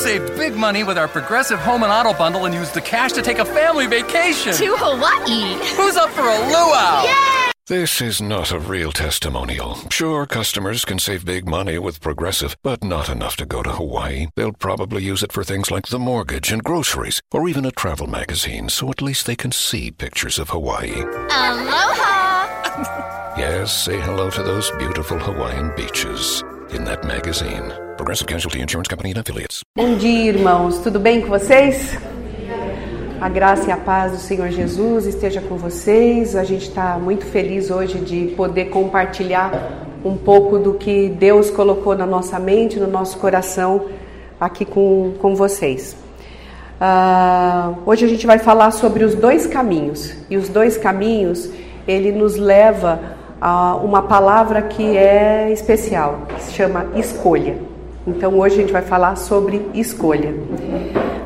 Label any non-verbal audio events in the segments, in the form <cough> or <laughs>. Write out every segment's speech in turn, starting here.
save big money with our Progressive Home and Auto bundle and use the cash to take a family vacation. To Hawaii. Who's up for a luau? Yay! This is not a real testimonial. Sure, customers can save big money with Progressive, but not enough to go to Hawaii. They'll probably use it for things like the mortgage and groceries, or even a travel magazine, so at least they can see pictures of Hawaii. Aloha! <laughs> yes, say hello to those beautiful Hawaiian beaches in that magazine. Progressive Casualty Insurance Company and Affiliates. Bom dia, irmãos. Tudo bem com vocês? A graça e a paz do Senhor Jesus esteja com vocês. A gente está muito feliz hoje de poder compartilhar um pouco do que Deus colocou na nossa mente, no nosso coração, aqui com, com vocês. Uh, hoje a gente vai falar sobre os dois caminhos. E os dois caminhos, ele nos leva uma palavra que é especial, que se chama escolha. Então hoje a gente vai falar sobre escolha.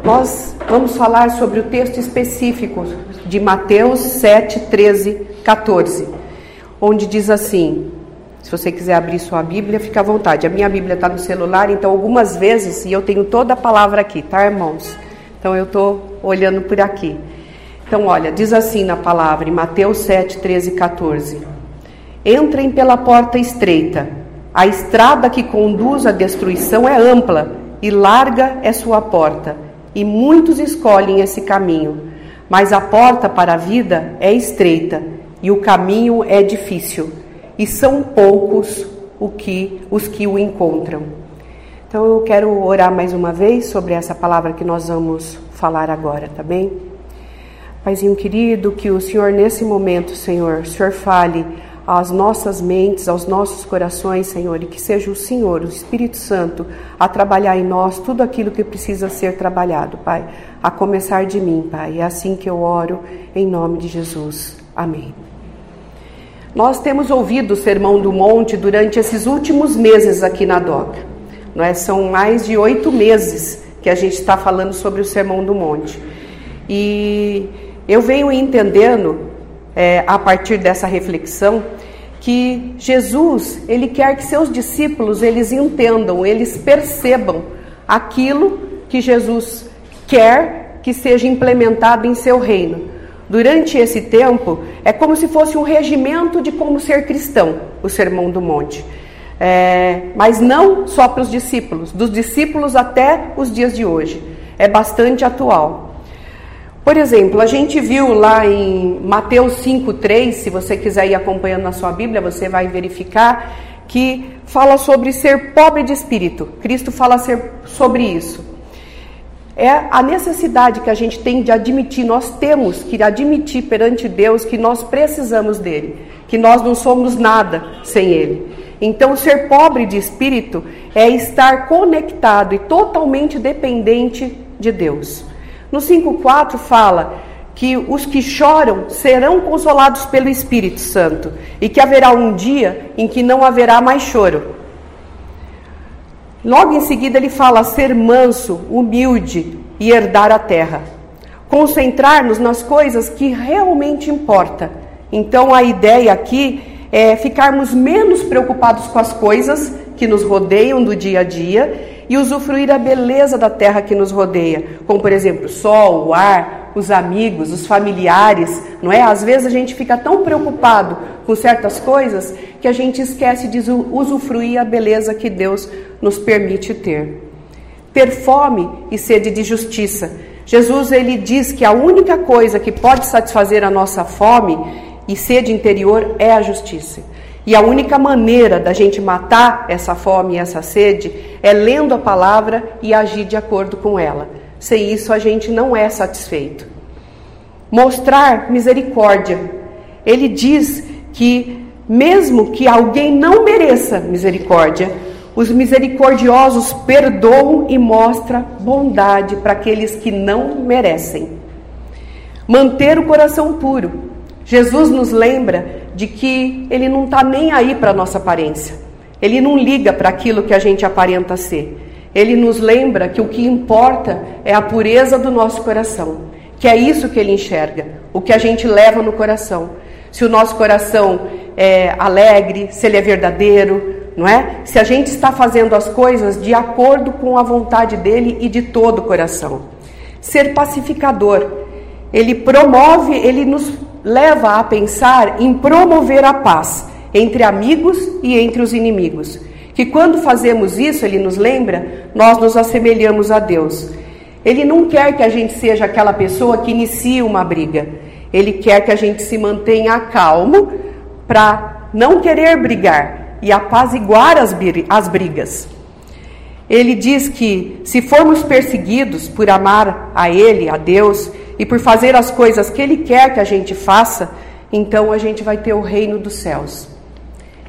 Nós vamos falar sobre o texto específico de Mateus 7, 13, 14, onde diz assim: se você quiser abrir sua Bíblia, fica à vontade. A minha Bíblia está no celular, então algumas vezes, e eu tenho toda a palavra aqui, tá, irmãos? Então eu estou olhando por aqui. Então, olha, diz assim na palavra, em Mateus 7, 13 e 14: Entrem pela porta estreita. A estrada que conduz à destruição é ampla e larga é sua porta e muitos escolhem esse caminho. Mas a porta para a vida é estreita e o caminho é difícil, e são poucos o que, os que o encontram. Então eu quero orar mais uma vez sobre essa palavra que nós vamos falar agora, tá bem? Paizinho querido, que o Senhor nesse momento, Senhor, o Senhor fale às nossas mentes, aos nossos corações, Senhor, e que seja o Senhor, o Espírito Santo, a trabalhar em nós tudo aquilo que precisa ser trabalhado, Pai, a começar de mim, Pai. É assim que eu oro, em nome de Jesus. Amém. Nós temos ouvido o Sermão do Monte durante esses últimos meses aqui na DOCA. Não é? São mais de oito meses que a gente está falando sobre o Sermão do Monte. E eu venho entendendo é, a partir dessa reflexão que Jesus ele quer que seus discípulos eles entendam, eles percebam aquilo que Jesus quer que seja implementado em seu reino. Durante esse tempo é como se fosse um regimento de como ser cristão, o Sermão do Monte. É, mas não só para os discípulos, dos discípulos até os dias de hoje. É bastante atual. Por exemplo, a gente viu lá em Mateus 5:3, se você quiser ir acompanhando na sua Bíblia, você vai verificar que fala sobre ser pobre de espírito. Cristo fala sobre isso. É a necessidade que a gente tem de admitir, nós temos que admitir perante Deus que nós precisamos dele, que nós não somos nada sem ele. Então, ser pobre de espírito é estar conectado e totalmente dependente de Deus. No 5,4 fala que os que choram serão consolados pelo Espírito Santo e que haverá um dia em que não haverá mais choro. Logo em seguida, ele fala ser manso, humilde e herdar a terra. Concentrar-nos nas coisas que realmente importam. Então, a ideia aqui é ficarmos menos preocupados com as coisas que nos rodeiam do dia a dia e usufruir a beleza da terra que nos rodeia, como por exemplo o sol, o ar, os amigos, os familiares, não é? Às vezes a gente fica tão preocupado com certas coisas que a gente esquece de usufruir a beleza que Deus nos permite ter. Ter fome e sede de justiça. Jesus ele diz que a única coisa que pode satisfazer a nossa fome e sede interior é a justiça. E a única maneira da gente matar essa fome e essa sede é lendo a palavra e agir de acordo com ela. Sem isso, a gente não é satisfeito. Mostrar misericórdia. Ele diz que, mesmo que alguém não mereça misericórdia, os misericordiosos perdoam e mostram bondade para aqueles que não merecem. Manter o coração puro. Jesus nos lembra de que ele não está nem aí para a nossa aparência. Ele não liga para aquilo que a gente aparenta ser. Ele nos lembra que o que importa é a pureza do nosso coração, que é isso que ele enxerga, o que a gente leva no coração. Se o nosso coração é alegre, se ele é verdadeiro, não é? Se a gente está fazendo as coisas de acordo com a vontade dele e de todo o coração. Ser pacificador, ele promove, ele nos leva a pensar em promover a paz entre amigos e entre os inimigos. Que quando fazemos isso, ele nos lembra, nós nos assemelhamos a Deus. Ele não quer que a gente seja aquela pessoa que inicia uma briga. Ele quer que a gente se mantenha calmo para não querer brigar e apaziguar as, as brigas. Ele diz que se formos perseguidos por amar a Ele, a Deus, e por fazer as coisas que Ele quer que a gente faça, então a gente vai ter o reino dos céus.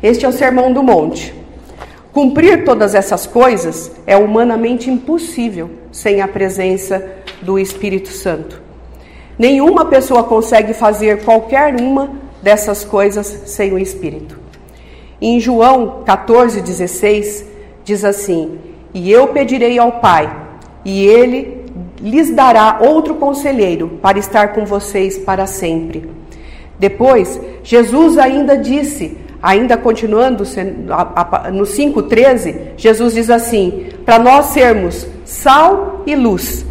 Este é o Sermão do Monte. Cumprir todas essas coisas é humanamente impossível sem a presença do Espírito Santo. Nenhuma pessoa consegue fazer qualquer uma dessas coisas sem o Espírito. Em João 14,16 diz assim: E eu pedirei ao Pai, e ele lhes dará outro conselheiro para estar com vocês para sempre. Depois, Jesus ainda disse, ainda continuando no 5,13, Jesus diz assim: para nós sermos sal e luz,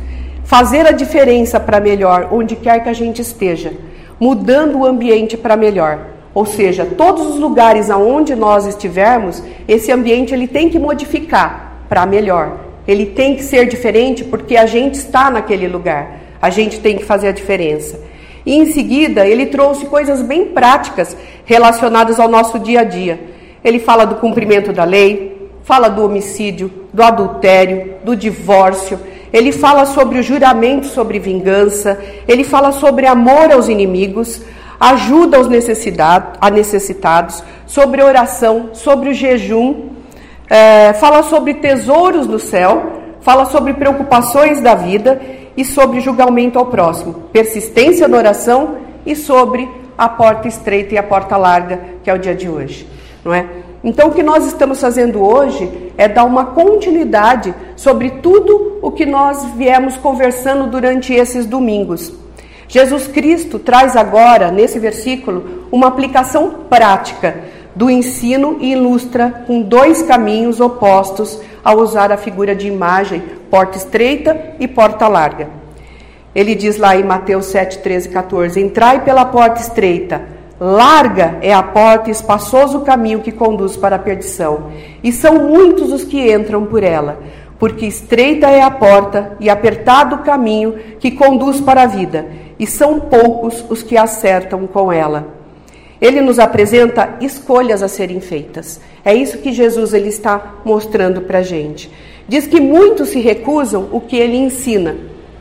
fazer a diferença para melhor onde quer que a gente esteja, mudando o ambiente para melhor. Ou seja, todos os lugares aonde nós estivermos, esse ambiente ele tem que modificar para melhor. Ele tem que ser diferente porque a gente está naquele lugar. A gente tem que fazer a diferença. E em seguida, ele trouxe coisas bem práticas relacionadas ao nosso dia a dia. Ele fala do cumprimento da lei, fala do homicídio, do adultério, do divórcio. Ele fala sobre o juramento sobre vingança. Ele fala sobre amor aos inimigos, ajuda aos necessitados, sobre oração, sobre o jejum é, fala sobre tesouros do céu, fala sobre preocupações da vida e sobre julgamento ao próximo, persistência na oração e sobre a porta estreita e a porta larga, que é o dia de hoje, não é? Então, o que nós estamos fazendo hoje é dar uma continuidade sobre tudo o que nós viemos conversando durante esses domingos. Jesus Cristo traz agora, nesse versículo, uma aplicação prática do ensino e ilustra com dois caminhos opostos ao usar a figura de imagem, porta estreita e porta larga. Ele diz lá em Mateus 7, 13 e 14: Entrai pela porta estreita, larga é a porta e espaçoso o caminho que conduz para a perdição, e são muitos os que entram por ela, porque estreita é a porta e apertado o caminho que conduz para a vida, e são poucos os que acertam com ela. Ele nos apresenta escolhas a serem feitas. É isso que Jesus ele está mostrando para a gente. Diz que muitos se recusam o que ele ensina,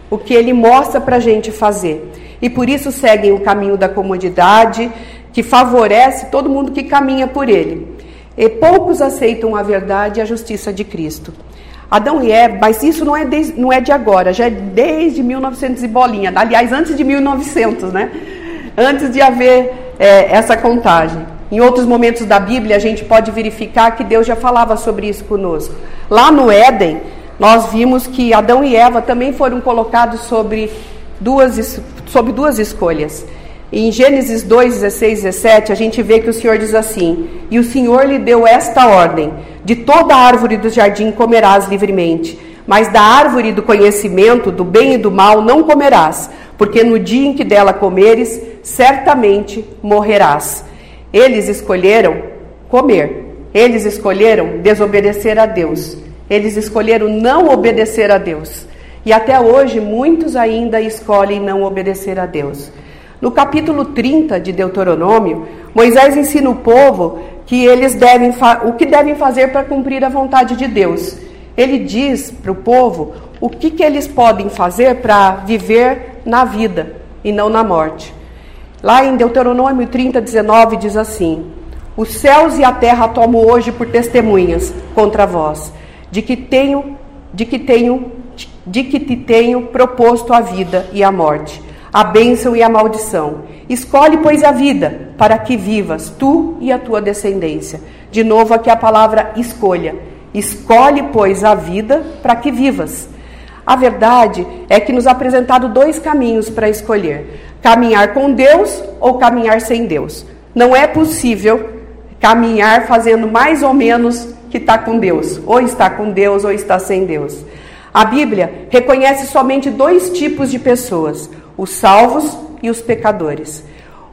o que ele mostra para a gente fazer. E por isso seguem o caminho da comodidade, que favorece todo mundo que caminha por ele. E poucos aceitam a verdade e a justiça de Cristo. Adão e Eva, mas isso não é, de, não é de agora, já é desde 1900 e bolinha. Aliás, antes de 1900, né? Antes de haver é, essa contagem. Em outros momentos da Bíblia, a gente pode verificar que Deus já falava sobre isso conosco. Lá no Éden, nós vimos que Adão e Eva também foram colocados sobre duas, sobre duas escolhas. Em Gênesis 2, 16, 17, a gente vê que o Senhor diz assim: E o Senhor lhe deu esta ordem: De toda árvore do jardim comerás livremente, mas da árvore do conhecimento do bem e do mal não comerás, porque no dia em que dela comeres, certamente morrerás. Eles escolheram comer, eles escolheram desobedecer a Deus, eles escolheram não obedecer a Deus. E até hoje muitos ainda escolhem não obedecer a Deus. No capítulo 30 de Deuteronômio, Moisés ensina o povo que eles devem o que devem fazer para cumprir a vontade de Deus. Ele diz para o povo o que, que eles podem fazer para viver na vida e não na morte. Lá em Deuteronômio 30, 19 diz assim: Os céus e a terra tomo hoje por testemunhas contra vós, de que tenho, de que tenho, de que te tenho proposto a vida e a morte, a bênção e a maldição. Escolhe, pois, a vida, para que vivas, tu e a tua descendência. De novo, aqui a palavra escolha. Escolhe, pois, a vida para que vivas. A verdade é que nos apresentado dois caminhos para escolher: caminhar com Deus ou caminhar sem Deus. Não é possível caminhar fazendo mais ou menos que está com Deus, ou está com Deus ou está sem Deus. A Bíblia reconhece somente dois tipos de pessoas: os salvos e os pecadores.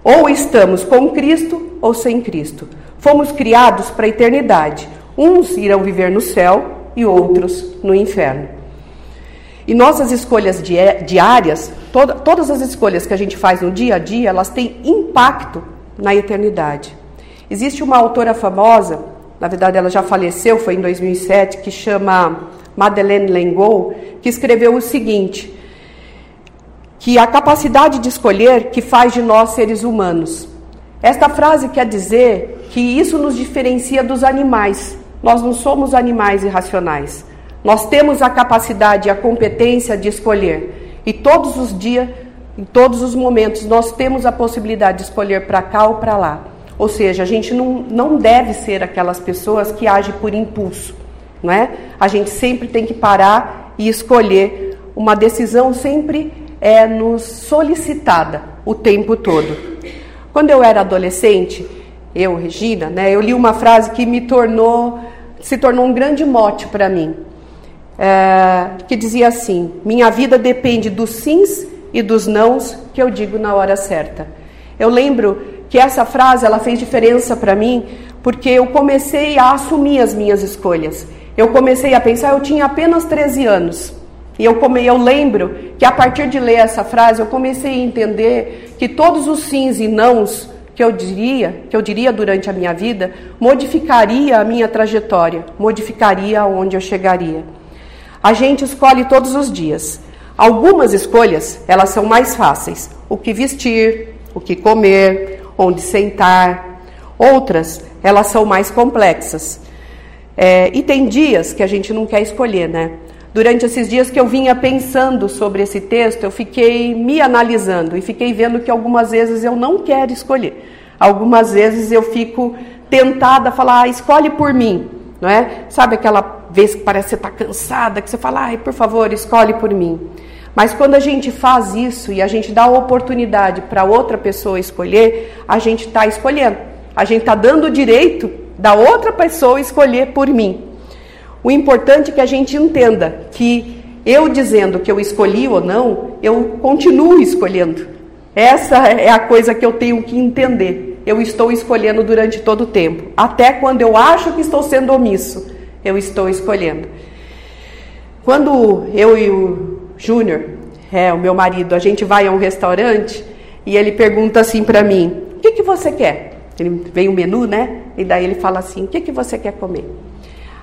Ou estamos com Cristo ou sem Cristo. Fomos criados para a eternidade. Uns irão viver no céu e outros no inferno. E nossas escolhas diárias, toda, todas as escolhas que a gente faz no dia a dia, elas têm impacto na eternidade. Existe uma autora famosa, na verdade ela já faleceu, foi em 2007, que chama Madeleine L'Engle, que escreveu o seguinte: que a capacidade de escolher que faz de nós seres humanos. Esta frase quer dizer que isso nos diferencia dos animais. Nós não somos animais irracionais. Nós temos a capacidade e a competência de escolher. E todos os dias, em todos os momentos, nós temos a possibilidade de escolher para cá ou para lá. Ou seja, a gente não, não deve ser aquelas pessoas que agem por impulso, não é? A gente sempre tem que parar e escolher. Uma decisão sempre é nos solicitada o tempo todo. Quando eu era adolescente, eu, Regina, né, eu li uma frase que me tornou, se tornou um grande mote para mim, é, que dizia assim: Minha vida depende dos sims e dos nãos que eu digo na hora certa. Eu lembro que essa frase ela fez diferença para mim porque eu comecei a assumir as minhas escolhas. Eu comecei a pensar, eu tinha apenas 13 anos. E eu, come, eu lembro que a partir de ler essa frase, eu comecei a entender que todos os sims e nãos que eu diria, que eu diria durante a minha vida, modificaria a minha trajetória, modificaria aonde eu chegaria. A gente escolhe todos os dias. Algumas escolhas, elas são mais fáceis. O que vestir, o que comer, onde sentar. Outras, elas são mais complexas. É, e tem dias que a gente não quer escolher, né? Durante esses dias que eu vinha pensando sobre esse texto, eu fiquei me analisando e fiquei vendo que algumas vezes eu não quero escolher. Algumas vezes eu fico tentada a falar, ah, escolhe por mim, não é? Sabe aquela vez que parece que você está cansada, que você fala, ai, por favor, escolhe por mim. Mas quando a gente faz isso e a gente dá a oportunidade para outra pessoa escolher, a gente está escolhendo. A gente está dando o direito da outra pessoa escolher por mim. O importante é que a gente entenda que eu dizendo que eu escolhi ou não, eu continuo escolhendo. Essa é a coisa que eu tenho que entender. Eu estou escolhendo durante todo o tempo. Até quando eu acho que estou sendo omisso, eu estou escolhendo. Quando eu e o Júnior, é o meu marido, a gente vai a um restaurante e ele pergunta assim para mim: o que, que você quer? Ele vem o menu, né? E daí ele fala assim: o que, que você quer comer?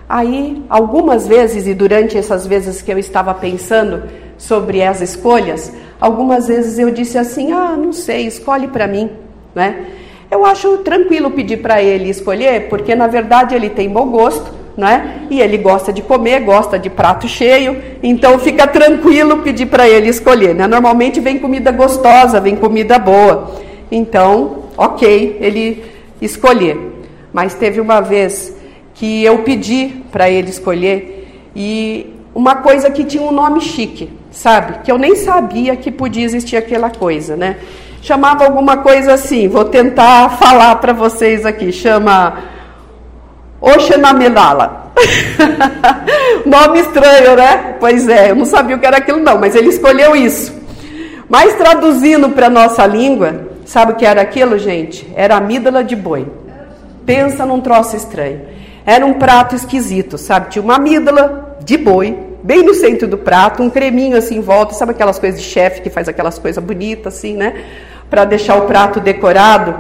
Aí, algumas vezes, e durante essas vezes que eu estava pensando sobre as escolhas, algumas vezes eu disse assim: ah, não sei, escolhe para mim, né? Eu acho tranquilo pedir para ele escolher, porque na verdade ele tem bom gosto né? E ele gosta de comer, gosta de prato cheio, então fica tranquilo pedir para ele escolher, né? Normalmente vem comida gostosa, vem comida boa. Então, ok, ele escolher. Mas teve uma vez que eu pedi para ele escolher e uma coisa que tinha um nome chique, sabe? Que eu nem sabia que podia existir aquela coisa, né? Chamava alguma coisa assim, vou tentar falar para vocês aqui, chama Oxenamelala. <laughs> Nome estranho, né? Pois é, eu não sabia o que era aquilo não, mas ele escolheu isso. Mas traduzindo para nossa língua, sabe o que era aquilo, gente? Era amígdala de boi. Pensa num troço estranho. Era um prato esquisito, sabe? Tinha uma amígdala de boi, bem no centro do prato, um creminho assim em volta, sabe aquelas coisas de chefe que faz aquelas coisas bonitas assim, né? Para deixar o prato decorado.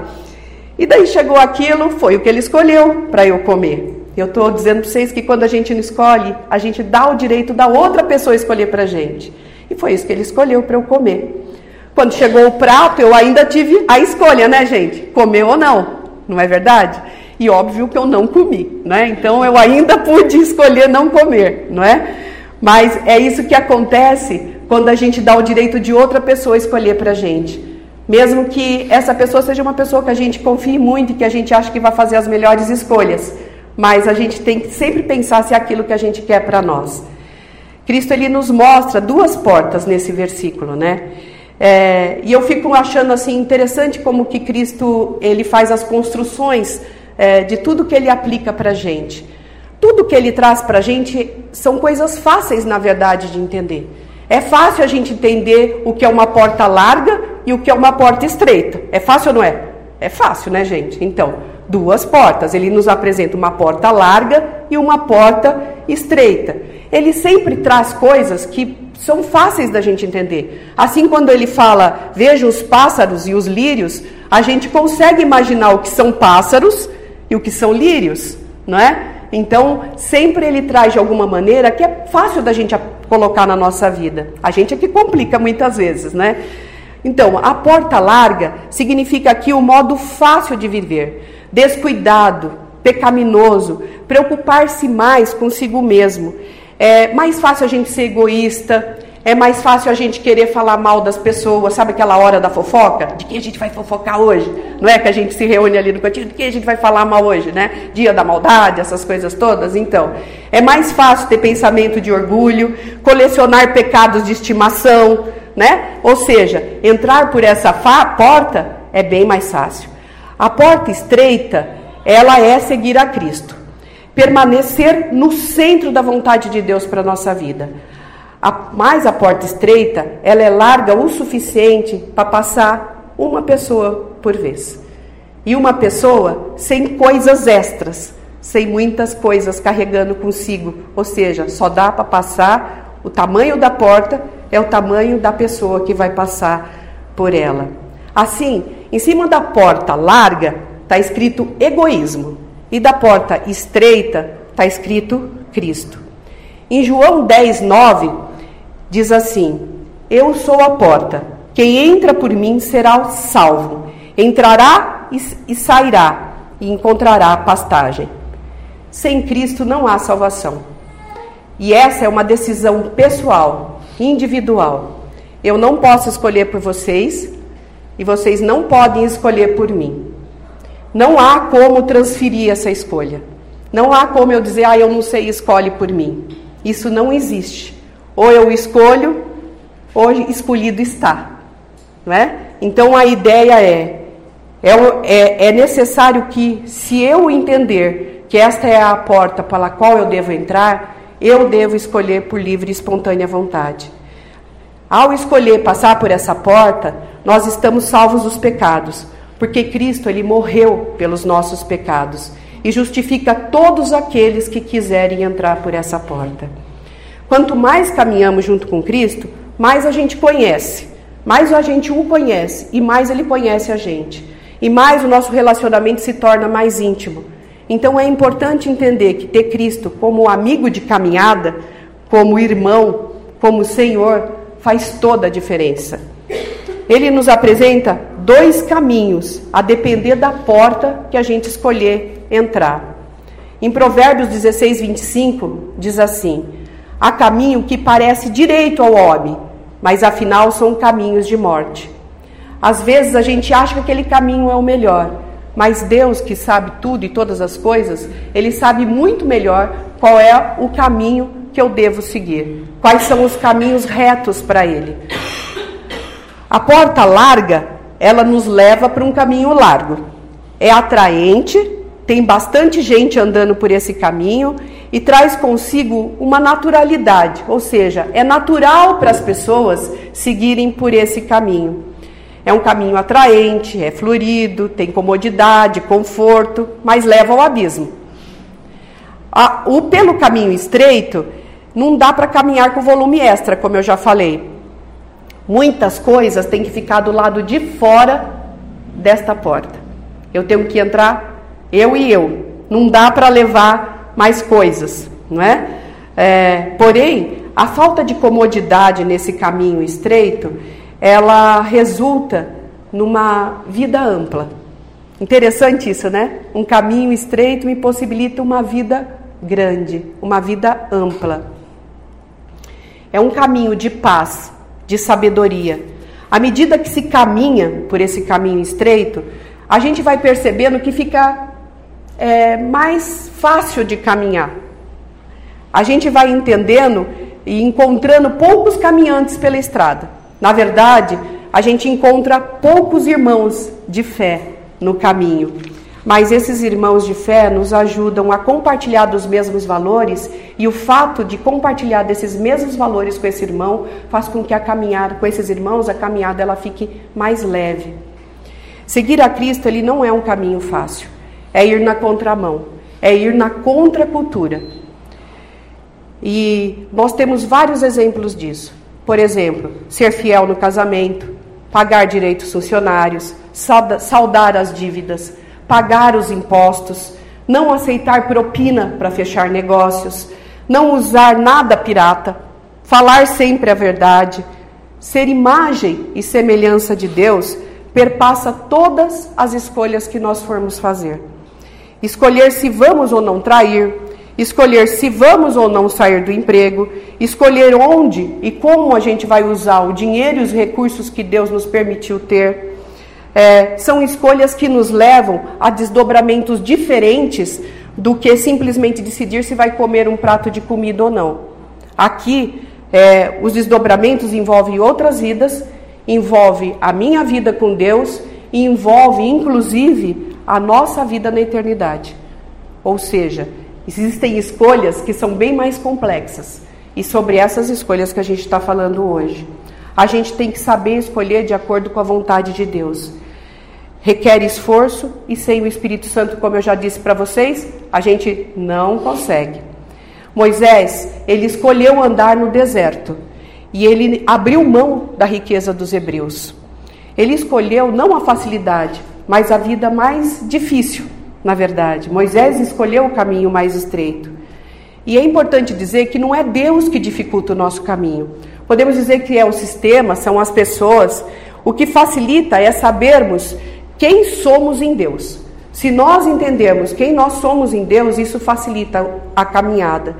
E daí chegou aquilo, foi o que ele escolheu para eu comer. Eu estou dizendo para vocês que quando a gente não escolhe, a gente dá o direito da outra pessoa escolher para a gente. E foi isso que ele escolheu para eu comer. Quando chegou o prato, eu ainda tive a escolha, né, gente? Comer ou não, não é verdade? E óbvio que eu não comi, né? Então eu ainda <laughs> pude escolher não comer, não é? Mas é isso que acontece quando a gente dá o direito de outra pessoa escolher para a gente. Mesmo que essa pessoa seja uma pessoa que a gente confie muito e que a gente acha que vai fazer as melhores escolhas, mas a gente tem que sempre pensar se é aquilo que a gente quer para nós. Cristo ele nos mostra duas portas nesse versículo, né? É, e eu fico achando assim interessante como que Cristo ele faz as construções é, de tudo que ele aplica para gente. Tudo que ele traz para gente são coisas fáceis, na verdade, de entender. É fácil a gente entender o que é uma porta larga e o que é uma porta estreita. É fácil ou não é? É fácil, né, gente? Então, duas portas. Ele nos apresenta uma porta larga e uma porta estreita. Ele sempre traz coisas que são fáceis da gente entender. Assim, quando ele fala, veja os pássaros e os lírios, a gente consegue imaginar o que são pássaros e o que são lírios, não é? Então, sempre ele traz de alguma maneira que é fácil da gente colocar na nossa vida. A gente é que complica muitas vezes, né? Então, a porta larga significa aqui o modo fácil de viver, descuidado, pecaminoso, preocupar-se mais consigo mesmo. É mais fácil a gente ser egoísta, é mais fácil a gente querer falar mal das pessoas, sabe aquela hora da fofoca? De quem a gente vai fofocar hoje? Não é que a gente se reúne ali no cantinho, de quem a gente vai falar mal hoje, né? Dia da maldade, essas coisas todas. Então, é mais fácil ter pensamento de orgulho, colecionar pecados de estimação, né? Ou seja, entrar por essa porta é bem mais fácil. A porta estreita, ela é seguir a Cristo. Permanecer no centro da vontade de Deus para a nossa vida. A, mais a porta estreita, ela é larga o suficiente para passar uma pessoa por vez. E uma pessoa sem coisas extras, sem muitas coisas carregando consigo. Ou seja, só dá para passar o tamanho da porta é o tamanho da pessoa que vai passar por ela. Assim, em cima da porta larga está escrito egoísmo e da porta estreita está escrito Cristo. Em João 10, 9, diz assim: Eu sou a porta. Quem entra por mim será salvo. Entrará e, sairá e encontrará pastagem. Sem Cristo não há salvação. E essa é uma decisão pessoal, individual. Eu não posso escolher por vocês e vocês não podem escolher por mim. Não há como transferir essa escolha. Não há como eu dizer, ah, eu não sei, escolhe por mim. Isso não existe. Ou eu escolho, ou escolhido está. Não é? Então a ideia é, é, é, é necessário que, se eu entender que esta é a porta pela qual eu devo entrar, eu devo escolher por livre e espontânea vontade. Ao escolher passar por essa porta, nós estamos salvos dos pecados, porque Cristo ele morreu pelos nossos pecados e justifica todos aqueles que quiserem entrar por essa porta. Quanto mais caminhamos junto com Cristo, mais a gente conhece, mais a gente o conhece e mais ele conhece a gente. E mais o nosso relacionamento se torna mais íntimo. Então é importante entender que ter Cristo como amigo de caminhada, como irmão, como Senhor, faz toda a diferença. Ele nos apresenta dois caminhos, a depender da porta que a gente escolher entrar. Em Provérbios 16, 25, diz assim: Há caminho que parece direito ao homem, mas afinal são caminhos de morte. Às vezes a gente acha que aquele caminho é o melhor, mas Deus, que sabe tudo e todas as coisas, Ele sabe muito melhor qual é o caminho que eu devo seguir, quais são os caminhos retos para Ele. A porta larga, ela nos leva para um caminho largo. É atraente, tem bastante gente andando por esse caminho e traz consigo uma naturalidade, ou seja, é natural para as pessoas seguirem por esse caminho. É um caminho atraente, é florido, tem comodidade, conforto, mas leva ao abismo. o pelo caminho estreito não dá para caminhar com volume extra, como eu já falei. Muitas coisas têm que ficar do lado de fora desta porta. Eu tenho que entrar, eu e eu. Não dá para levar mais coisas, não é? é? Porém, a falta de comodidade nesse caminho estreito, ela resulta numa vida ampla. Interessante isso, né? Um caminho estreito me possibilita uma vida grande, uma vida ampla. É um caminho de paz, de sabedoria. À medida que se caminha por esse caminho estreito, a gente vai percebendo que fica é, mais fácil de caminhar. A gente vai entendendo e encontrando poucos caminhantes pela estrada. Na verdade, a gente encontra poucos irmãos de fé no caminho. mas esses irmãos de fé nos ajudam a compartilhar dos mesmos valores e o fato de compartilhar desses mesmos valores com esse irmão faz com que a caminhada com esses irmãos, a caminhada ela fique mais leve. Seguir a Cristo ele não é um caminho fácil. É ir na contramão, é ir na contracultura. E nós temos vários exemplos disso. Por exemplo, ser fiel no casamento, pagar direitos funcionários, saldar as dívidas, pagar os impostos, não aceitar propina para fechar negócios, não usar nada pirata, falar sempre a verdade, ser imagem e semelhança de Deus perpassa todas as escolhas que nós formos fazer. Escolher se vamos ou não trair, escolher se vamos ou não sair do emprego, escolher onde e como a gente vai usar o dinheiro e os recursos que Deus nos permitiu ter. É, são escolhas que nos levam a desdobramentos diferentes do que simplesmente decidir se vai comer um prato de comida ou não. Aqui, é, os desdobramentos envolvem outras vidas, envolve a minha vida com Deus e envolve, inclusive, a nossa vida na eternidade. Ou seja, existem escolhas que são bem mais complexas. E sobre essas escolhas que a gente está falando hoje. A gente tem que saber escolher de acordo com a vontade de Deus requer esforço e sem o Espírito Santo, como eu já disse para vocês, a gente não consegue. Moisés, ele escolheu andar no deserto e ele abriu mão da riqueza dos hebreus. Ele escolheu não a facilidade, mas a vida mais difícil, na verdade. Moisés escolheu o caminho mais estreito. E é importante dizer que não é Deus que dificulta o nosso caminho. Podemos dizer que é o sistema, são as pessoas. O que facilita é sabermos quem somos em Deus. Se nós entendermos quem nós somos em Deus, isso facilita a caminhada.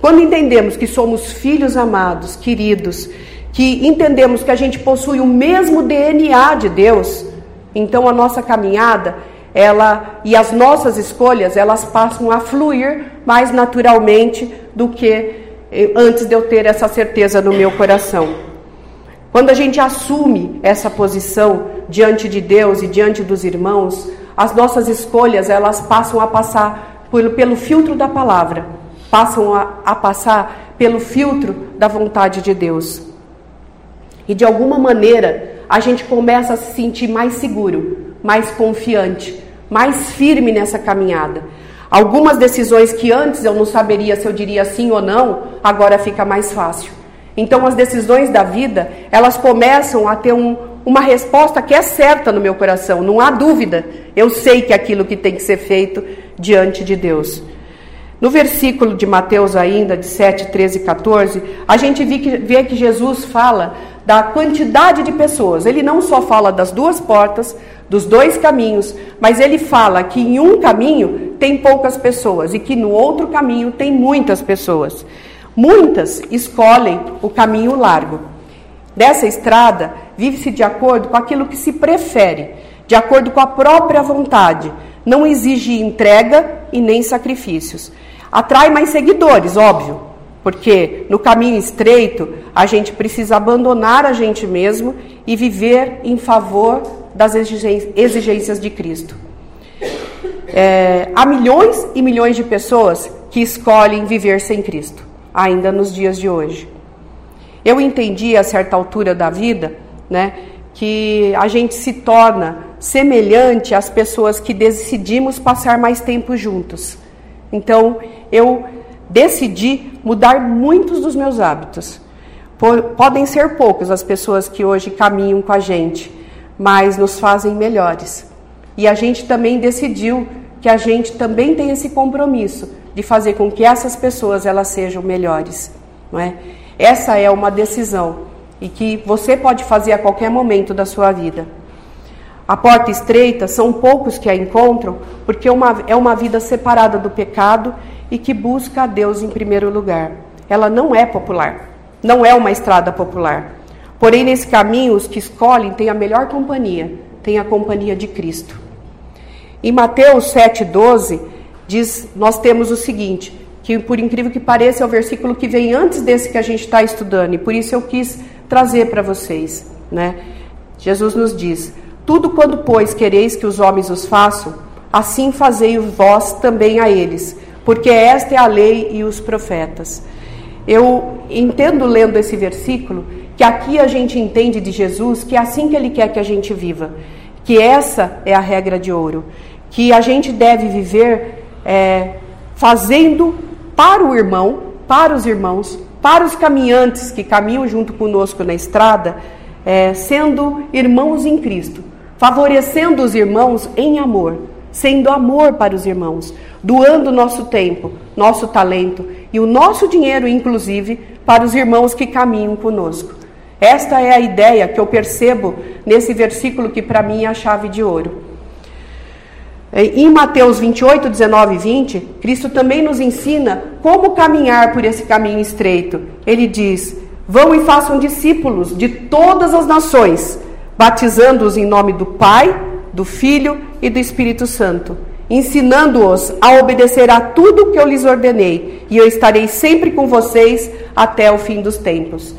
Quando entendemos que somos filhos amados, queridos, que entendemos que a gente possui o mesmo DNA de Deus, então a nossa caminhada, ela e as nossas escolhas, elas passam a fluir mais naturalmente do que eh, antes de eu ter essa certeza no meu coração. Quando a gente assume essa posição diante de Deus e diante dos irmãos, as nossas escolhas elas passam a passar por, pelo filtro da palavra, passam a, a passar pelo filtro da vontade de Deus. E de alguma maneira a gente começa a se sentir mais seguro, mais confiante, mais firme nessa caminhada. Algumas decisões que antes eu não saberia se eu diria sim ou não, agora fica mais fácil. Então as decisões da vida, elas começam a ter um, uma resposta que é certa no meu coração, não há dúvida. Eu sei que é aquilo que tem que ser feito diante de Deus. No versículo de Mateus ainda, de 7, 13 e 14, a gente vê que, vê que Jesus fala da quantidade de pessoas. Ele não só fala das duas portas, dos dois caminhos, mas ele fala que em um caminho tem poucas pessoas e que no outro caminho tem muitas pessoas. Muitas escolhem o caminho largo. Dessa estrada, vive-se de acordo com aquilo que se prefere, de acordo com a própria vontade. Não exige entrega e nem sacrifícios. Atrai mais seguidores, óbvio, porque no caminho estreito a gente precisa abandonar a gente mesmo e viver em favor das exigências de Cristo. É, há milhões e milhões de pessoas que escolhem viver sem Cristo ainda nos dias de hoje. Eu entendi a certa altura da vida, né, que a gente se torna semelhante às pessoas que decidimos passar mais tempo juntos. Então, eu decidi mudar muitos dos meus hábitos. Podem ser poucos as pessoas que hoje caminham com a gente, mas nos fazem melhores. E a gente também decidiu que a gente também tem esse compromisso de fazer com que essas pessoas elas sejam melhores, não é? Essa é uma decisão e que você pode fazer a qualquer momento da sua vida. A porta estreita são poucos que a encontram, porque uma, é uma vida separada do pecado e que busca a Deus em primeiro lugar. Ela não é popular, não é uma estrada popular. Porém, nesse caminho, os que escolhem têm a melhor companhia, têm a companhia de Cristo. Em Mateus 7,12, diz, nós temos o seguinte, que por incrível que pareça é o versículo que vem antes desse que a gente está estudando, e por isso eu quis trazer para vocês. Né? Jesus nos diz: Tudo quando, pois, quereis que os homens os façam, assim fazei vós também a eles, porque esta é a lei e os profetas. Eu entendo lendo esse versículo que aqui a gente entende de Jesus que é assim que ele quer que a gente viva, que essa é a regra de ouro, que a gente deve viver é, fazendo para o irmão, para os irmãos, para os caminhantes que caminham junto conosco na estrada, é, sendo irmãos em Cristo, favorecendo os irmãos em amor, sendo amor para os irmãos, doando nosso tempo, nosso talento e o nosso dinheiro, inclusive, para os irmãos que caminham conosco. Esta é a ideia que eu percebo nesse versículo que para mim é a chave de ouro. Em Mateus 28, 19 e 20, Cristo também nos ensina como caminhar por esse caminho estreito. Ele diz: Vão e façam discípulos de todas as nações, batizando-os em nome do Pai, do Filho e do Espírito Santo, ensinando-os a obedecer a tudo que eu lhes ordenei, e eu estarei sempre com vocês até o fim dos tempos.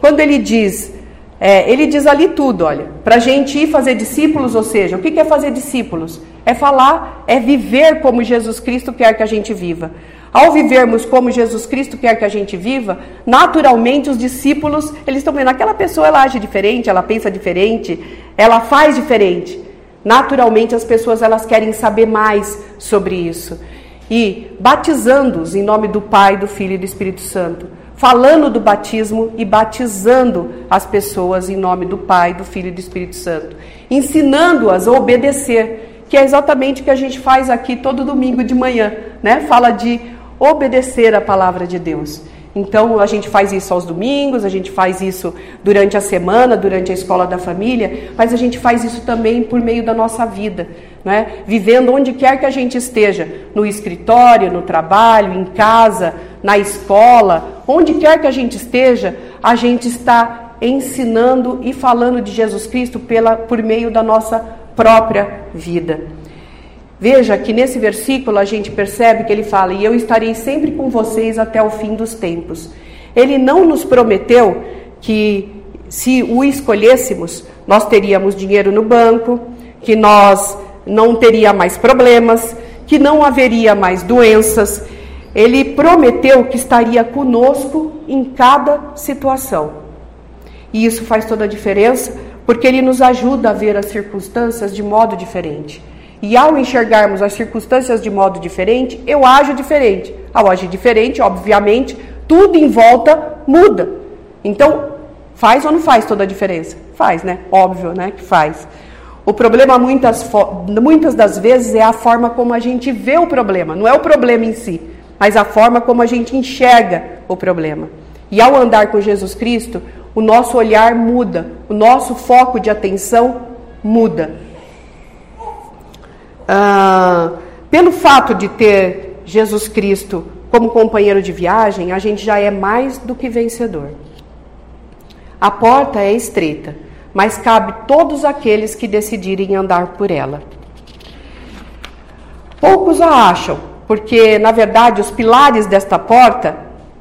Quando ele diz, é, ele diz ali tudo, olha, para a gente ir fazer discípulos, ou seja, o que é fazer discípulos? É falar, é viver como Jesus Cristo quer que a gente viva. Ao vivermos como Jesus Cristo quer que a gente viva, naturalmente os discípulos, eles estão vendo, aquela pessoa ela age diferente, ela pensa diferente, ela faz diferente. Naturalmente as pessoas elas querem saber mais sobre isso. E batizando-os em nome do Pai, do Filho e do Espírito Santo, falando do batismo e batizando as pessoas em nome do Pai, do Filho e do Espírito Santo, ensinando-as a obedecer, que é exatamente o que a gente faz aqui todo domingo de manhã, né? Fala de obedecer a palavra de Deus. Então a gente faz isso aos domingos, a gente faz isso durante a semana, durante a escola da família, mas a gente faz isso também por meio da nossa vida, né? vivendo onde quer que a gente esteja, no escritório, no trabalho, em casa, na escola, onde quer que a gente esteja, a gente está ensinando e falando de Jesus Cristo pela, por meio da nossa própria vida. Veja que nesse versículo a gente percebe que ele fala: E eu estarei sempre com vocês até o fim dos tempos. Ele não nos prometeu que, se o escolhêssemos, nós teríamos dinheiro no banco, que nós não teria mais problemas, que não haveria mais doenças. Ele prometeu que estaria conosco em cada situação. E isso faz toda a diferença, porque ele nos ajuda a ver as circunstâncias de modo diferente. E ao enxergarmos as circunstâncias de modo diferente, eu ajo diferente. Ao agir diferente, obviamente, tudo em volta muda. Então, faz ou não faz toda a diferença? Faz, né? Óbvio, né? Que faz. O problema muitas, muitas das vezes é a forma como a gente vê o problema, não é o problema em si, mas a forma como a gente enxerga o problema. E ao andar com Jesus Cristo, o nosso olhar muda, o nosso foco de atenção muda. Ah, pelo fato de ter Jesus Cristo como companheiro de viagem, a gente já é mais do que vencedor. A porta é estreita, mas cabe todos aqueles que decidirem andar por ela. Poucos a acham, porque na verdade os pilares desta porta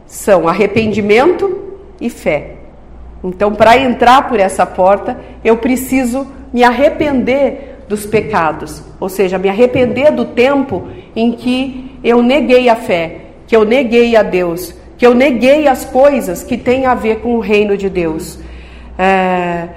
são arrependimento e fé. Então, para entrar por essa porta, eu preciso me arrepender dos pecados, ou seja, me arrepender do tempo em que eu neguei a fé, que eu neguei a Deus, que eu neguei as coisas que têm a ver com o reino de Deus. É,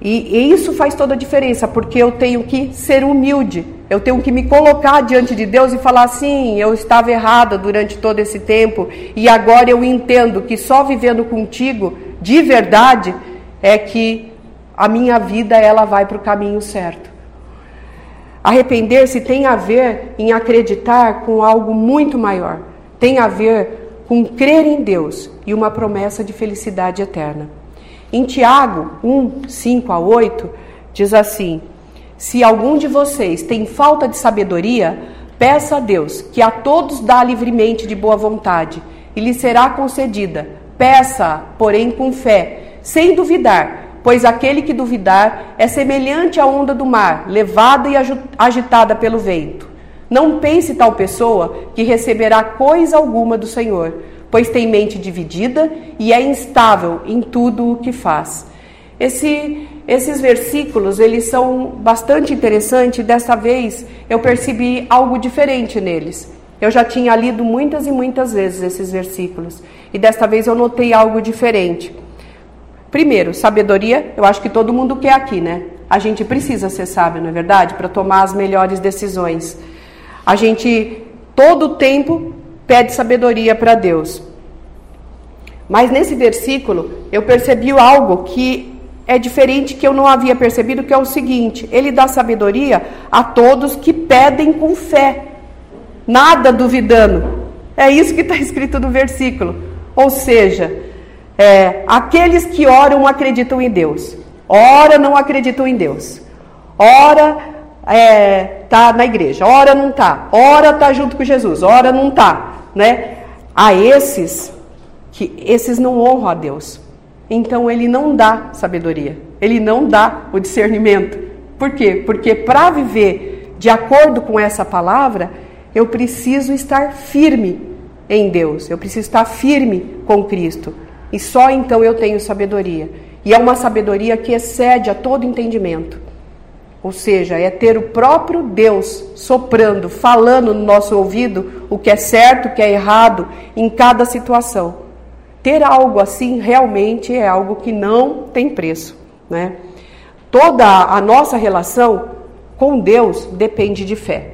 e, e isso faz toda a diferença, porque eu tenho que ser humilde, eu tenho que me colocar diante de Deus e falar assim: eu estava errada durante todo esse tempo e agora eu entendo que só vivendo contigo de verdade é que a minha vida ela vai para o caminho certo. Arrepender-se tem a ver em acreditar com algo muito maior, tem a ver com crer em Deus e uma promessa de felicidade eterna. Em Tiago 1, 5 a 8, diz assim: Se algum de vocês tem falta de sabedoria, peça a Deus, que a todos dá livremente de boa vontade, e lhe será concedida. Peça, porém, com fé, sem duvidar pois aquele que duvidar é semelhante à onda do mar, levada e agitada pelo vento. Não pense tal pessoa que receberá coisa alguma do Senhor, pois tem mente dividida e é instável em tudo o que faz. Esse esses versículos, eles são bastante interessantes, dessa vez eu percebi algo diferente neles. Eu já tinha lido muitas e muitas vezes esses versículos, e desta vez eu notei algo diferente. Primeiro, sabedoria, eu acho que todo mundo quer aqui, né? A gente precisa ser sábio, não é verdade? Para tomar as melhores decisões. A gente, todo o tempo, pede sabedoria para Deus. Mas nesse versículo, eu percebi algo que é diferente que eu não havia percebido, que é o seguinte: ele dá sabedoria a todos que pedem com fé, nada duvidando. É isso que está <laughs> escrito no versículo. Ou seja, é, aqueles que oram acreditam em Deus, ora não acreditam em Deus, ora é, tá na igreja, ora não tá, ora tá junto com Jesus, ora não tá, né? A esses que esses não honram a Deus. Então ele não dá sabedoria, ele não dá o discernimento. Por quê? Porque para viver de acordo com essa palavra, eu preciso estar firme em Deus, eu preciso estar firme com Cristo. E só então eu tenho sabedoria. E é uma sabedoria que excede a todo entendimento. Ou seja, é ter o próprio Deus soprando, falando no nosso ouvido o que é certo, o que é errado em cada situação. Ter algo assim realmente é algo que não tem preço, né? Toda a nossa relação com Deus depende de fé.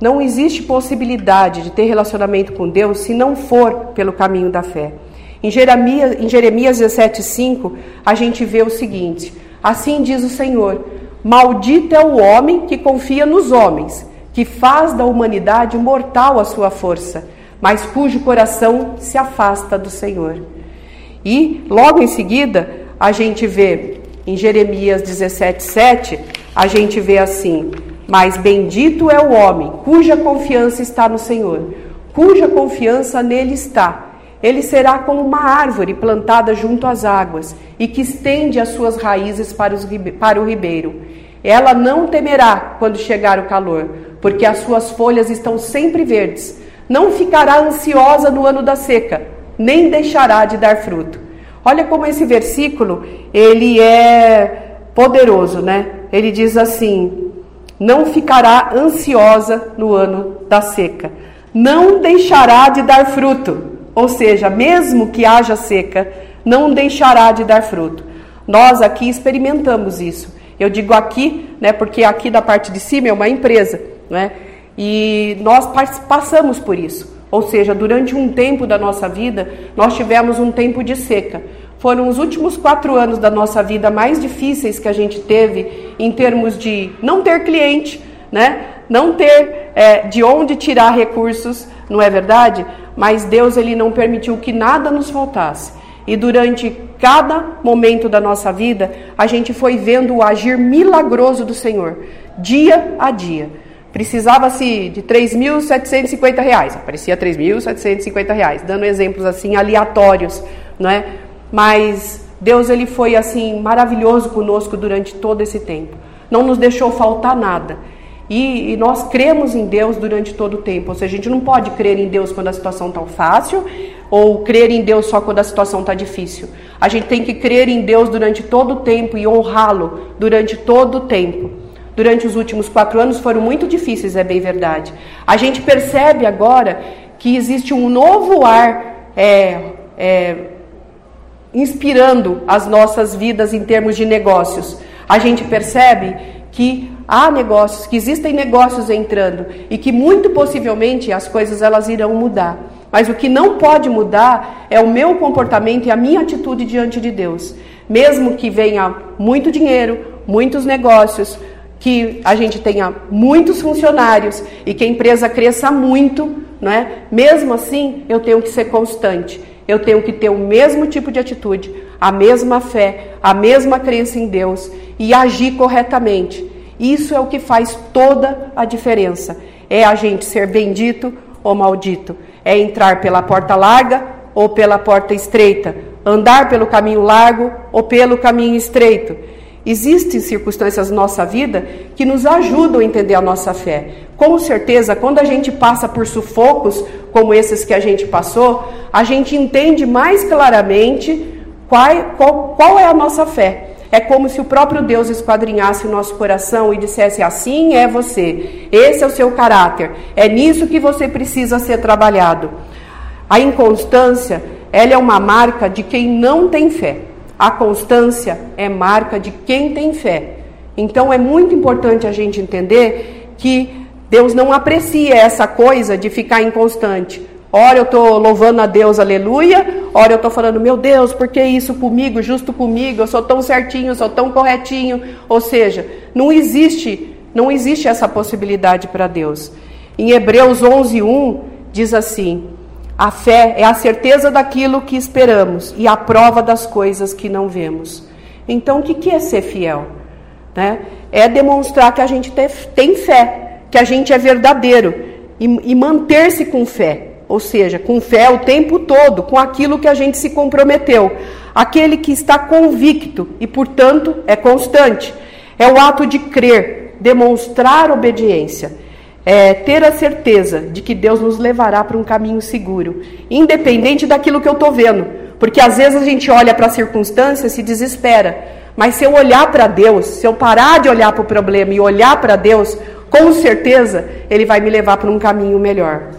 Não existe possibilidade de ter relacionamento com Deus se não for pelo caminho da fé. Em Jeremias, em Jeremias 17,5, a gente vê o seguinte: Assim diz o Senhor: Maldito é o homem que confia nos homens, que faz da humanidade mortal a sua força, mas cujo coração se afasta do Senhor. E logo em seguida, a gente vê em Jeremias 17,7, a gente vê assim: Mas bendito é o homem cuja confiança está no Senhor, cuja confiança nele está ele será como uma árvore plantada junto às águas e que estende as suas raízes para, os, para o ribeiro. Ela não temerá quando chegar o calor, porque as suas folhas estão sempre verdes. Não ficará ansiosa no ano da seca, nem deixará de dar fruto. Olha como esse versículo, ele é poderoso, né? Ele diz assim: não ficará ansiosa no ano da seca, não deixará de dar fruto ou seja, mesmo que haja seca, não deixará de dar fruto. Nós aqui experimentamos isso. Eu digo aqui, né, porque aqui da parte de cima é uma empresa, né? E nós passamos por isso. Ou seja, durante um tempo da nossa vida, nós tivemos um tempo de seca. Foram os últimos quatro anos da nossa vida mais difíceis que a gente teve em termos de não ter cliente, né? Não ter é, de onde tirar recursos, não é verdade? Mas Deus ele não permitiu que nada nos faltasse. E durante cada momento da nossa vida, a gente foi vendo o agir milagroso do Senhor, dia a dia. Precisava-se de 3.750 reais, aparecia 3.750 reais, dando exemplos assim aleatórios, não é? Mas Deus ele foi assim maravilhoso conosco durante todo esse tempo. Não nos deixou faltar nada. E, e, nós cremos em Deus durante todo o tempo. Ou seja, a gente não pode crer em Deus quando a situação está fácil ou crer em Deus só quando a situação está difícil. A gente tem que crer em Deus durante todo o tempo e honrá-lo durante todo o tempo. Durante os últimos quatro anos foram muito difíceis, é bem verdade. A gente percebe agora que existe um novo ar é, é, inspirando as nossas vidas em termos de negócios. A gente percebe que há negócios, que existem negócios entrando e que muito possivelmente as coisas elas irão mudar. Mas o que não pode mudar é o meu comportamento e a minha atitude diante de Deus. Mesmo que venha muito dinheiro, muitos negócios, que a gente tenha muitos funcionários e que a empresa cresça muito, não é? Mesmo assim, eu tenho que ser constante. Eu tenho que ter o mesmo tipo de atitude, a mesma fé, a mesma crença em Deus e agir corretamente. Isso é o que faz toda a diferença. É a gente ser bendito ou maldito. É entrar pela porta larga ou pela porta estreita. Andar pelo caminho largo ou pelo caminho estreito. Existem circunstâncias na nossa vida que nos ajudam a entender a nossa fé. Com certeza, quando a gente passa por sufocos como esses que a gente passou, a gente entende mais claramente qual, qual, qual é a nossa fé. É como se o próprio Deus esquadrinhasse o nosso coração e dissesse: assim é você, esse é o seu caráter, é nisso que você precisa ser trabalhado. A inconstância, ela é uma marca de quem não tem fé. A constância é marca de quem tem fé. Então é muito importante a gente entender que Deus não aprecia essa coisa de ficar inconstante. Ora eu estou louvando a Deus, aleluia. Ora eu estou falando, meu Deus, por que isso comigo, justo comigo? Eu sou tão certinho, sou tão corretinho. Ou seja, não existe, não existe essa possibilidade para Deus. Em Hebreus 11:1 diz assim: a fé é a certeza daquilo que esperamos e a prova das coisas que não vemos. Então, o que é ser fiel? Né? É demonstrar que a gente tem fé, que a gente é verdadeiro e manter-se com fé ou seja, com fé o tempo todo, com aquilo que a gente se comprometeu. Aquele que está convicto e, portanto, é constante. É o ato de crer, demonstrar obediência, é ter a certeza de que Deus nos levará para um caminho seguro, independente daquilo que eu estou vendo. Porque às vezes a gente olha para a circunstância e se desespera. Mas se eu olhar para Deus, se eu parar de olhar para o problema e olhar para Deus, com certeza Ele vai me levar para um caminho melhor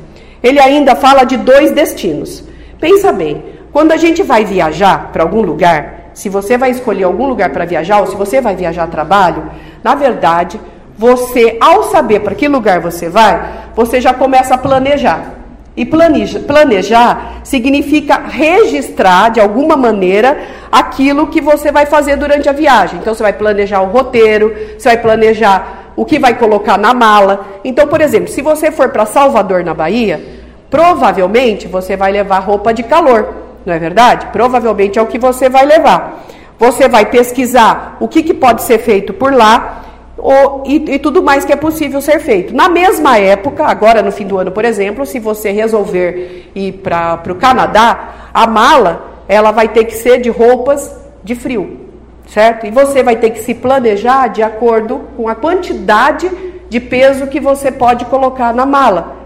ele ainda fala de dois destinos. Pensa bem, quando a gente vai viajar para algum lugar, se você vai escolher algum lugar para viajar ou se você vai viajar a trabalho, na verdade, você, ao saber para que lugar você vai, você já começa a planejar. E planeja, planejar significa registrar de alguma maneira aquilo que você vai fazer durante a viagem. Então você vai planejar o roteiro, você vai planejar o que vai colocar na mala. Então, por exemplo, se você for para Salvador, na Bahia, provavelmente você vai levar roupa de calor, não é verdade? Provavelmente é o que você vai levar. Você vai pesquisar o que, que pode ser feito por lá ou, e, e, tudo mais que é possível ser feito. Na mesma época, agora no fim do ano, por exemplo, se você resolver ir para o Canadá, a mala ela vai ter que ser de roupas de frio certo? E você vai ter que se planejar de acordo com a quantidade de peso que você pode colocar na mala.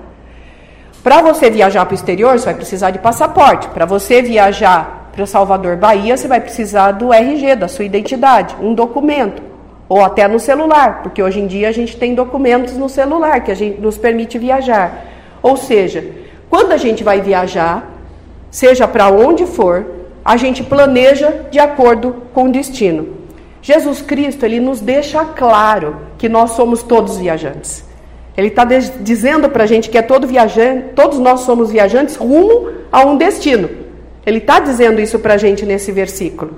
Para você viajar para o exterior, você vai precisar de passaporte. Para você viajar para Salvador, Bahia, você vai precisar do RG, da sua identidade, um documento. Ou até no celular, porque hoje em dia a gente tem documentos no celular que a gente nos permite viajar. Ou seja, quando a gente vai viajar, seja para onde for, a gente planeja de acordo com o destino. Jesus Cristo, ele nos deixa claro que nós somos todos viajantes. Ele está dizendo para a gente que é todo viajante, todos nós somos viajantes rumo a um destino. Ele está dizendo isso para a gente nesse versículo.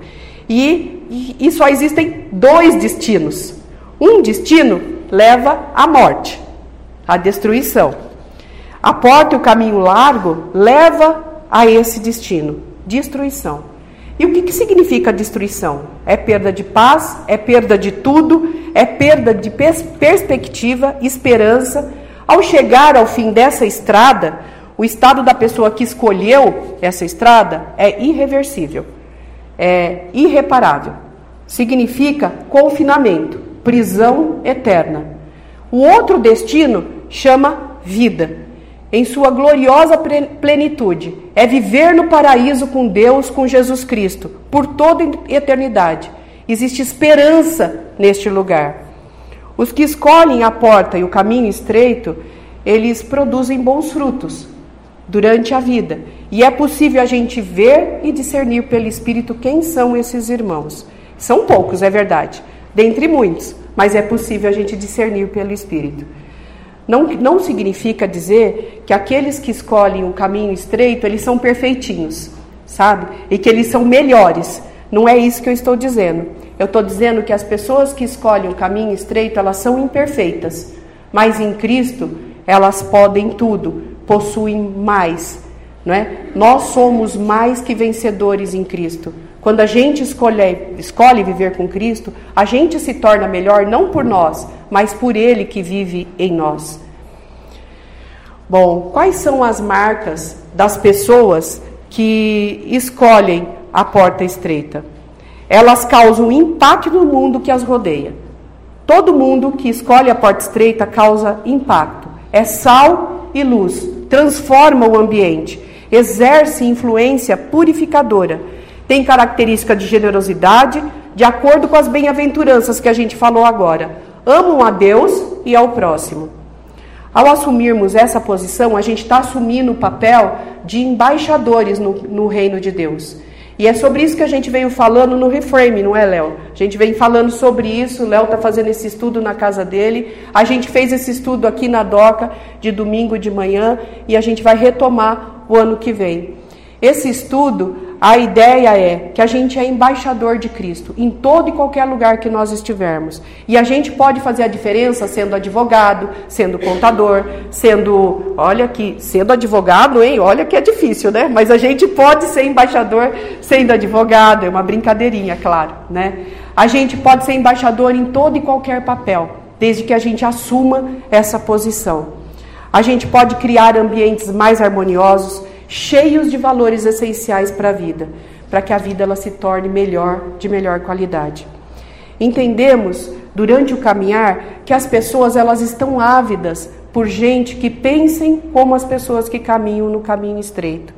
E, e, e só existem dois destinos. Um destino leva à morte, à destruição. A porta e o caminho largo leva a esse destino destruição. E o que, que significa destruição? É perda de paz, é perda de tudo, é perda de pers perspectiva, esperança. Ao chegar ao fim dessa estrada, o estado da pessoa que escolheu essa estrada é irreversível, é irreparável. Significa confinamento, prisão eterna. O outro destino chama vida em sua gloriosa plenitude. É viver no paraíso com Deus, com Jesus Cristo, por toda eternidade. Existe esperança neste lugar. Os que escolhem a porta e o caminho estreito, eles produzem bons frutos durante a vida. E é possível a gente ver e discernir pelo Espírito quem são esses irmãos. São poucos, é verdade, dentre muitos, mas é possível a gente discernir pelo Espírito. Não, não significa dizer que aqueles que escolhem o caminho estreito, eles são perfeitinhos, sabe? E que eles são melhores. Não é isso que eu estou dizendo. Eu estou dizendo que as pessoas que escolhem o caminho estreito, elas são imperfeitas. Mas em Cristo, elas podem tudo, possuem mais. Não é? Nós somos mais que vencedores em Cristo. Quando a gente escolhe, escolhe viver com Cristo, a gente se torna melhor não por nós, mas por Ele que vive em nós. Bom, quais são as marcas das pessoas que escolhem a porta estreita? Elas causam impacto no mundo que as rodeia. Todo mundo que escolhe a porta estreita causa impacto. É sal e luz, transforma o ambiente, exerce influência purificadora tem característica de generosidade, de acordo com as bem-aventuranças que a gente falou agora. Amam a Deus e ao próximo. Ao assumirmos essa posição, a gente está assumindo o papel de embaixadores no, no reino de Deus. E é sobre isso que a gente veio falando no Reframe, não é, Léo? A gente vem falando sobre isso, o Léo está fazendo esse estudo na casa dele. A gente fez esse estudo aqui na DOCA de domingo de manhã e a gente vai retomar o ano que vem. Esse estudo a ideia é que a gente é embaixador de Cristo em todo e qualquer lugar que nós estivermos. E a gente pode fazer a diferença sendo advogado, sendo contador, sendo, olha aqui, sendo advogado, hein? Olha que é difícil, né? Mas a gente pode ser embaixador sendo advogado, é uma brincadeirinha, claro, né? A gente pode ser embaixador em todo e qualquer papel, desde que a gente assuma essa posição. A gente pode criar ambientes mais harmoniosos, cheios de valores essenciais para a vida, para que a vida ela se torne melhor, de melhor qualidade. Entendemos durante o caminhar que as pessoas elas estão ávidas por gente que pensem como as pessoas que caminham no caminho estreito.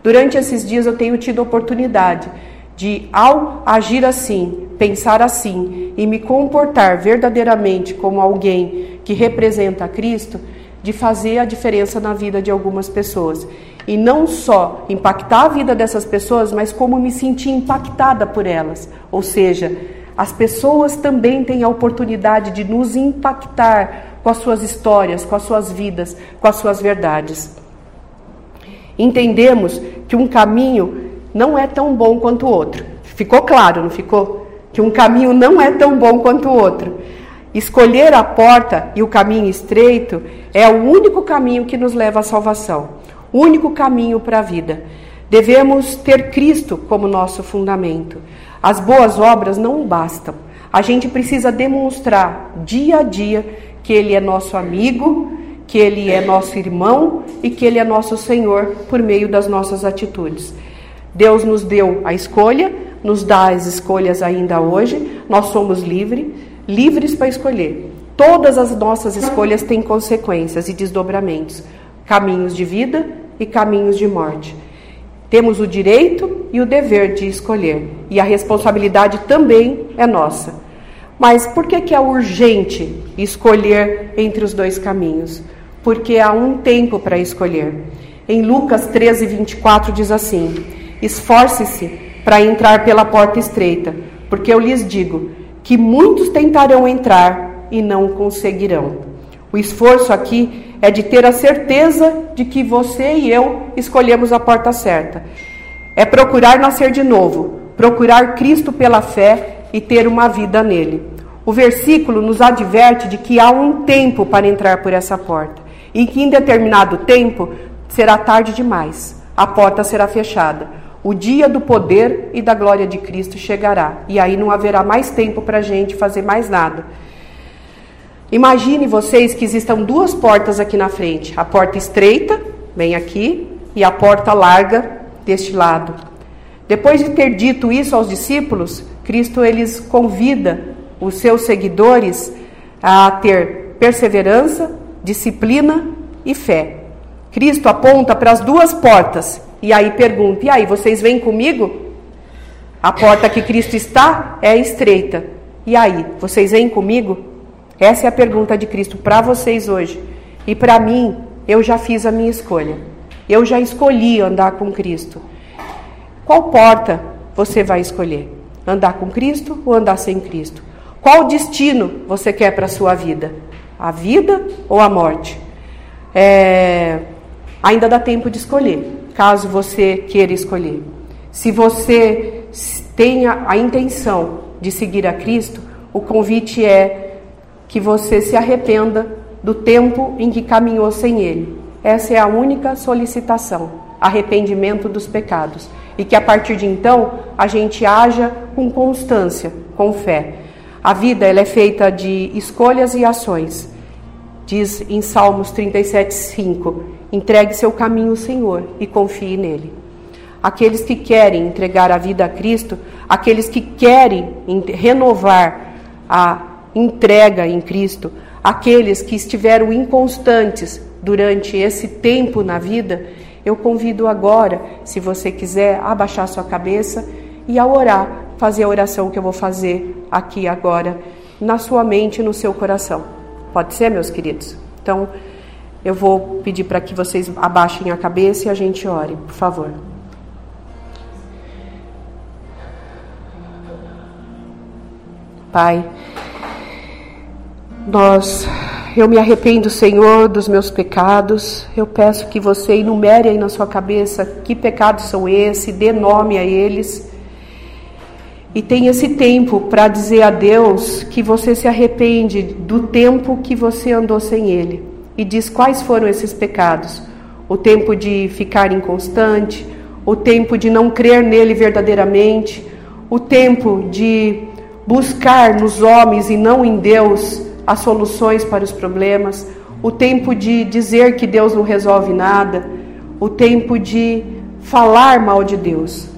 Durante esses dias eu tenho tido oportunidade de, ao agir assim, pensar assim e me comportar verdadeiramente como alguém que representa Cristo, de fazer a diferença na vida de algumas pessoas. E não só impactar a vida dessas pessoas, mas como me sentir impactada por elas. Ou seja, as pessoas também têm a oportunidade de nos impactar com as suas histórias, com as suas vidas, com as suas verdades. Entendemos que um caminho não é tão bom quanto o outro. Ficou claro, não ficou? Que um caminho não é tão bom quanto o outro. Escolher a porta e o caminho estreito é o único caminho que nos leva à salvação, o único caminho para a vida. Devemos ter Cristo como nosso fundamento. As boas obras não bastam. A gente precisa demonstrar dia a dia que Ele é nosso amigo, que Ele é nosso irmão e que Ele é nosso Senhor por meio das nossas atitudes. Deus nos deu a escolha, nos dá as escolhas ainda hoje, nós somos livres livres para escolher. Todas as nossas escolhas têm consequências e desdobramentos, caminhos de vida e caminhos de morte. Temos o direito e o dever de escolher, e a responsabilidade também é nossa. Mas por que, que é urgente escolher entre os dois caminhos? Porque há um tempo para escolher. Em Lucas 13, 24 diz assim: Esforce-se para entrar pela porta estreita, porque eu lhes digo que muitos tentarão entrar e não conseguirão. O esforço aqui é de ter a certeza de que você e eu escolhemos a porta certa. É procurar nascer de novo, procurar Cristo pela fé e ter uma vida nele. O versículo nos adverte de que há um tempo para entrar por essa porta e que em determinado tempo será tarde demais. A porta será fechada. O dia do poder e da glória de Cristo chegará, e aí não haverá mais tempo para a gente fazer mais nada. Imagine vocês que existam duas portas aqui na frente: a porta estreita, bem aqui, e a porta larga deste lado. Depois de ter dito isso aos discípulos, Cristo eles convida os seus seguidores a ter perseverança, disciplina e fé. Cristo aponta para as duas portas e aí pergunta: e aí, vocês vêm comigo? A porta que Cristo está é estreita. E aí, vocês vêm comigo? Essa é a pergunta de Cristo para vocês hoje. E para mim, eu já fiz a minha escolha. Eu já escolhi andar com Cristo. Qual porta você vai escolher? Andar com Cristo ou andar sem Cristo? Qual destino você quer para a sua vida? A vida ou a morte? É... Ainda dá tempo de escolher caso você queira escolher. Se você tem a intenção de seguir a Cristo, o convite é que você se arrependa do tempo em que caminhou sem Ele. Essa é a única solicitação, arrependimento dos pecados. E que a partir de então a gente haja com constância, com fé. A vida ela é feita de escolhas e ações. Diz em Salmos 37, 5: Entregue seu caminho ao Senhor e confie nele. Aqueles que querem entregar a vida a Cristo, aqueles que querem renovar a entrega em Cristo, aqueles que estiveram inconstantes durante esse tempo na vida, eu convido agora, se você quiser, a baixar sua cabeça e a orar fazer a oração que eu vou fazer aqui agora, na sua mente e no seu coração. Pode ser, meus queridos? Então, eu vou pedir para que vocês abaixem a cabeça e a gente ore, por favor. Pai, nós, eu me arrependo, Senhor, dos meus pecados. Eu peço que você enumere aí na sua cabeça que pecados são esses, dê nome a eles. E tenha esse tempo para dizer a Deus que você se arrepende do tempo que você andou sem Ele. E diz quais foram esses pecados: o tempo de ficar inconstante, o tempo de não crer nele verdadeiramente, o tempo de buscar nos homens e não em Deus as soluções para os problemas, o tempo de dizer que Deus não resolve nada, o tempo de falar mal de Deus.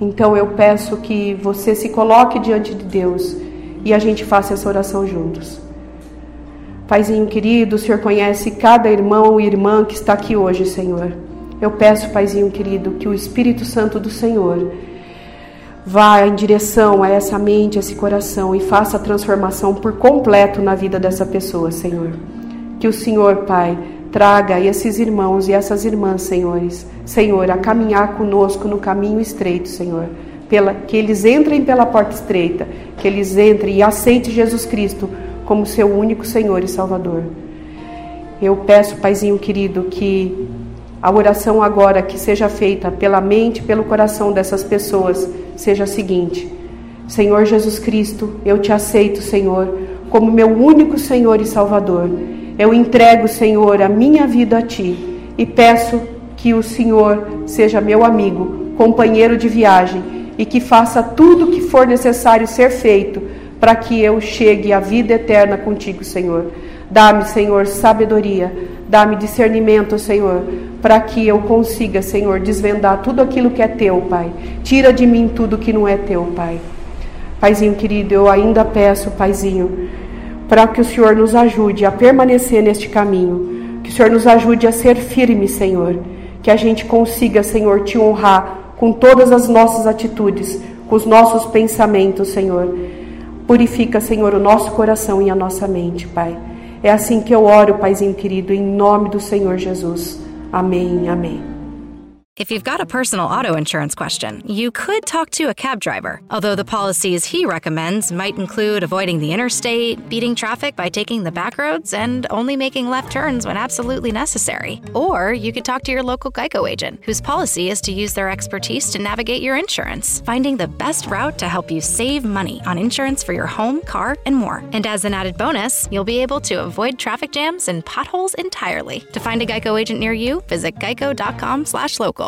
Então eu peço que você se coloque diante de Deus e a gente faça essa oração juntos. Paizinho querido, o Senhor conhece cada irmão e irmã que está aqui hoje, Senhor. Eu peço, Paizinho querido, que o Espírito Santo do Senhor vá em direção a essa mente, a esse coração e faça a transformação por completo na vida dessa pessoa, Senhor. Que o Senhor, Pai, traga esses irmãos e essas irmãs, senhores, Senhor, a caminhar conosco no caminho estreito, Senhor. Pela, que eles entrem pela porta estreita, que eles entrem e aceitem Jesus Cristo como seu único Senhor e Salvador. Eu peço, Paizinho querido, que a oração agora que seja feita pela mente, pelo coração dessas pessoas, seja a seguinte: Senhor Jesus Cristo, eu te aceito, Senhor, como meu único Senhor e Salvador. Eu entrego, Senhor, a minha vida a ti e peço que o Senhor seja meu amigo, companheiro de viagem e que faça tudo o que for necessário ser feito para que eu chegue à vida eterna contigo, Senhor. Dá-me, Senhor, sabedoria, dá-me discernimento, Senhor, para que eu consiga, Senhor, desvendar tudo aquilo que é teu, Pai. Tira de mim tudo que não é teu, Pai. Paizinho querido, eu ainda peço, Paizinho, para que o Senhor nos ajude a permanecer neste caminho, que o Senhor nos ajude a ser firme, Senhor, que a gente consiga, Senhor, te honrar com todas as nossas atitudes, com os nossos pensamentos, Senhor. Purifica, Senhor, o nosso coração e a nossa mente, Pai. É assim que eu oro, Paizinho querido, em nome do Senhor Jesus. Amém, amém. If you've got a personal auto insurance question, you could talk to a cab driver, although the policies he recommends might include avoiding the interstate, beating traffic by taking the back roads, and only making left turns when absolutely necessary. Or you could talk to your local Geico agent, whose policy is to use their expertise to navigate your insurance, finding the best route to help you save money on insurance for your home, car, and more. And as an added bonus, you'll be able to avoid traffic jams and potholes entirely. To find a Geico agent near you, visit geico.com/local.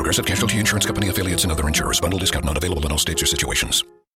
Progressive Casualty Insurance Company affiliates and other insurers. Bundle discount not available in all states or situations.